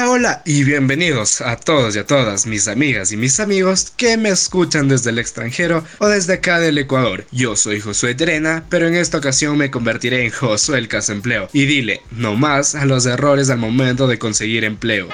Hola, hola y bienvenidos a todos y a todas mis amigas y mis amigos que me escuchan desde el extranjero o desde acá del Ecuador. Yo soy Josué Terena, pero en esta ocasión me convertiré en Josué el Casempleo y dile no más a los errores al momento de conseguir empleo.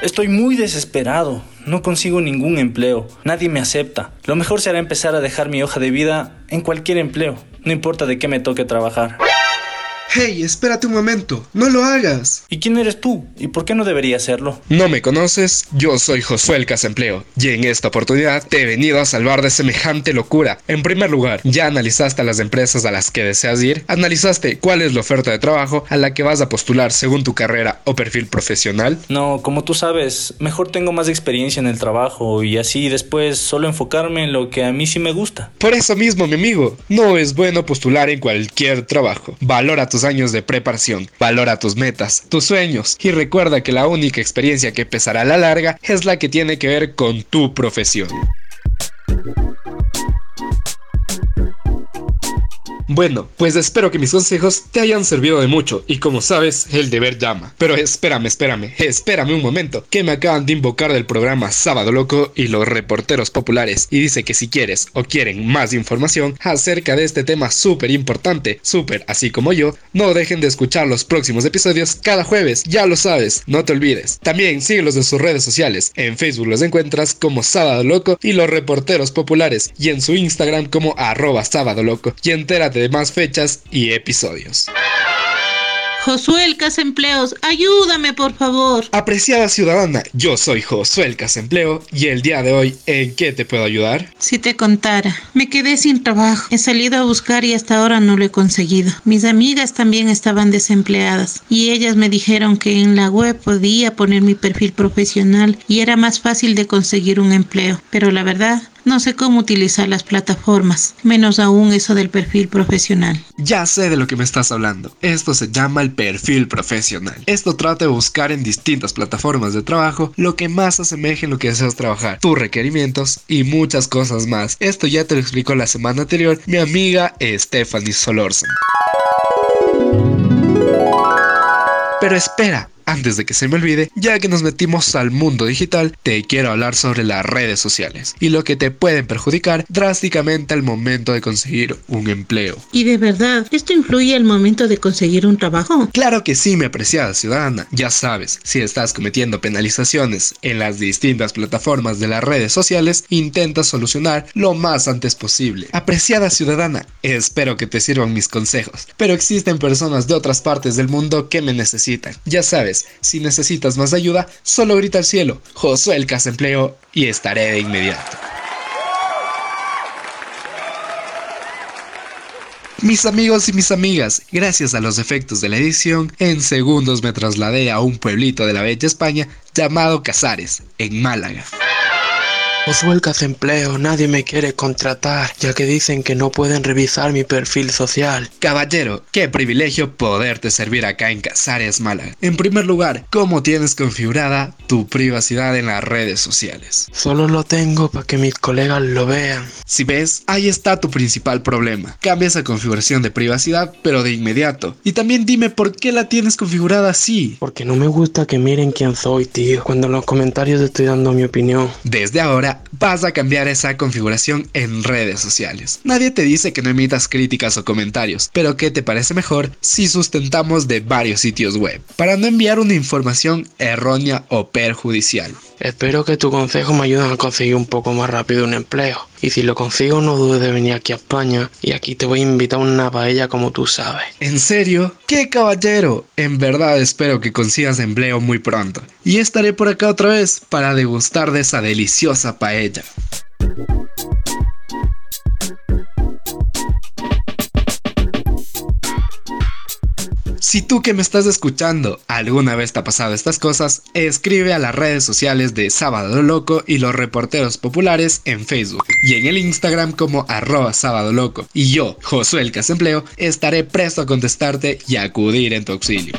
Estoy muy desesperado, no consigo ningún empleo, nadie me acepta. Lo mejor será empezar a dejar mi hoja de vida en cualquier empleo, no importa de qué me toque trabajar. Hey, espérate un momento, no lo hagas. ¿Y quién eres tú? ¿Y por qué no debería hacerlo? ¿No me conoces? Yo soy Josué el Casempleo y en esta oportunidad te he venido a salvar de semejante locura. En primer lugar, ya analizaste a las empresas a las que deseas ir, analizaste cuál es la oferta de trabajo a la que vas a postular según tu carrera o perfil profesional. No, como tú sabes, mejor tengo más experiencia en el trabajo y así después solo enfocarme en lo que a mí sí me gusta. Por eso mismo, mi amigo, no es bueno postular en cualquier trabajo. Valora tus años de preparación, valora tus metas, tus sueños y recuerda que la única experiencia que pesará a la larga es la que tiene que ver con tu profesión. Bueno, pues espero que mis consejos te hayan servido de mucho y como sabes, el deber llama. Pero espérame, espérame, espérame un momento, que me acaban de invocar del programa Sábado Loco y los reporteros populares y dice que si quieres o quieren más información acerca de este tema súper importante, súper así como yo, no dejen de escuchar los próximos episodios cada jueves, ya lo sabes, no te olvides. También síguelos en sus redes sociales, en Facebook los encuentras como Sábado Loco y los reporteros populares y en su Instagram como arroba Sábado Loco y entérate de más fechas y episodios. Josué el Casempleos, ayúdame por favor. Apreciada ciudadana, yo soy Josué el Casempleo y el día de hoy, ¿en qué te puedo ayudar? Si te contara, me quedé sin trabajo. He salido a buscar y hasta ahora no lo he conseguido. Mis amigas también estaban desempleadas y ellas me dijeron que en la web podía poner mi perfil profesional y era más fácil de conseguir un empleo. Pero la verdad, no sé cómo utilizar las plataformas, menos aún eso del perfil profesional. Ya sé de lo que me estás hablando. Esto se llama el perfil profesional. Esto trata de buscar en distintas plataformas de trabajo lo que más asemeje en lo que deseas trabajar, tus requerimientos y muchas cosas más. Esto ya te lo explicó la semana anterior mi amiga Stephanie Solorza. Pero espera, antes de que se me olvide, ya que nos metimos al mundo digital, te quiero hablar sobre las redes sociales y lo que te pueden perjudicar drásticamente al momento de conseguir un empleo. ¿Y de verdad esto influye al momento de conseguir un trabajo? Claro que sí, mi apreciada ciudadana. Ya sabes, si estás cometiendo penalizaciones en las distintas plataformas de las redes sociales, intenta solucionar lo más antes posible. Apreciada ciudadana, espero que te sirvan mis consejos, pero existen personas de otras partes del mundo que me necesitan. Ya sabes, si necesitas más ayuda, solo grita al cielo, Josué el Casempleo y estaré de inmediato. Mis amigos y mis amigas, gracias a los efectos de la edición, en segundos me trasladé a un pueblito de la bella España llamado Casares, en Málaga. Josué el Casempleo, nadie me quiere contratar, ya que dicen que no pueden revisar mi perfil social. Caballero, qué privilegio poderte servir acá en Casares Málaga. En primer lugar, ¿cómo tienes configurada tu privacidad en las redes sociales? Solo lo tengo para que mis colegas lo vean. Si ves, ahí está tu principal problema. Cambia esa configuración de privacidad, pero de inmediato. Y también dime por qué la tienes configurada así. Porque no me gusta que miren quién soy, tío, cuando en los comentarios estoy dando mi opinión. Desde ahora, vas a cambiar esa configuración en redes sociales. Nadie te dice que no emitas críticas o comentarios, pero ¿qué te parece mejor si sustentamos de varios sitios web para no enviar una información errónea o perjudicial? Espero que tu consejo me ayude a conseguir un poco más rápido un empleo. Y si lo consigo, no dudes de venir aquí a España y aquí te voy a invitar una paella como tú sabes. ¿En serio? ¡Qué caballero! En verdad espero que consigas empleo muy pronto. Y estaré por acá otra vez para degustar de esa deliciosa paella. Si tú que me estás escuchando alguna vez te ha pasado estas cosas, escribe a las redes sociales de Sábado Loco y los reporteros populares en Facebook y en el Instagram como arroba sábado loco. Y yo, Josué el Casempleo, estaré presto a contestarte y acudir en tu auxilio.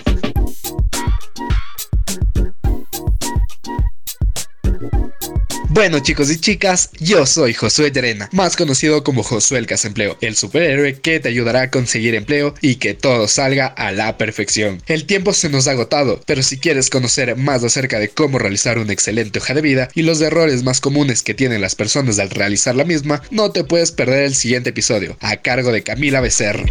Bueno chicos y chicas, yo soy Josué Llerena, más conocido como Josué el Casempleo, el superhéroe que te ayudará a conseguir empleo y que todo salga a la perfección. El tiempo se nos ha agotado, pero si quieres conocer más acerca de cómo realizar una excelente hoja de vida y los errores más comunes que tienen las personas al realizar la misma, no te puedes perder el siguiente episodio, a cargo de Camila Becerra.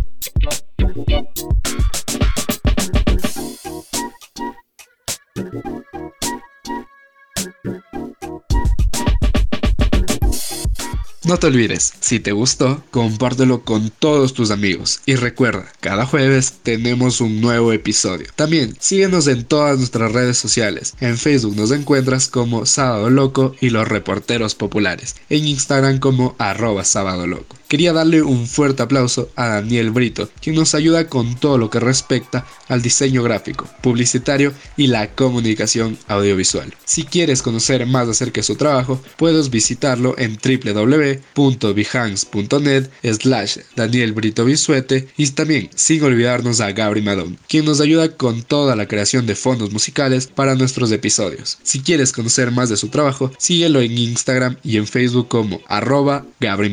No te olvides, si te gustó, compártelo con todos tus amigos. Y recuerda, cada jueves tenemos un nuevo episodio. También síguenos en todas nuestras redes sociales. En Facebook nos encuentras como Sábado Loco y los reporteros populares. En Instagram como arroba Sábado Loco. Quería darle un fuerte aplauso a Daniel Brito, quien nos ayuda con todo lo que respecta al diseño gráfico, publicitario y la comunicación audiovisual. Si quieres conocer más acerca de su trabajo, puedes visitarlo en www.behance.net slash Daniel Brito Bisuete y también sin olvidarnos a Gabri Madón, quien nos ayuda con toda la creación de fondos musicales para nuestros episodios. Si quieres conocer más de su trabajo, síguelo en Instagram y en Facebook como arroba Gabri.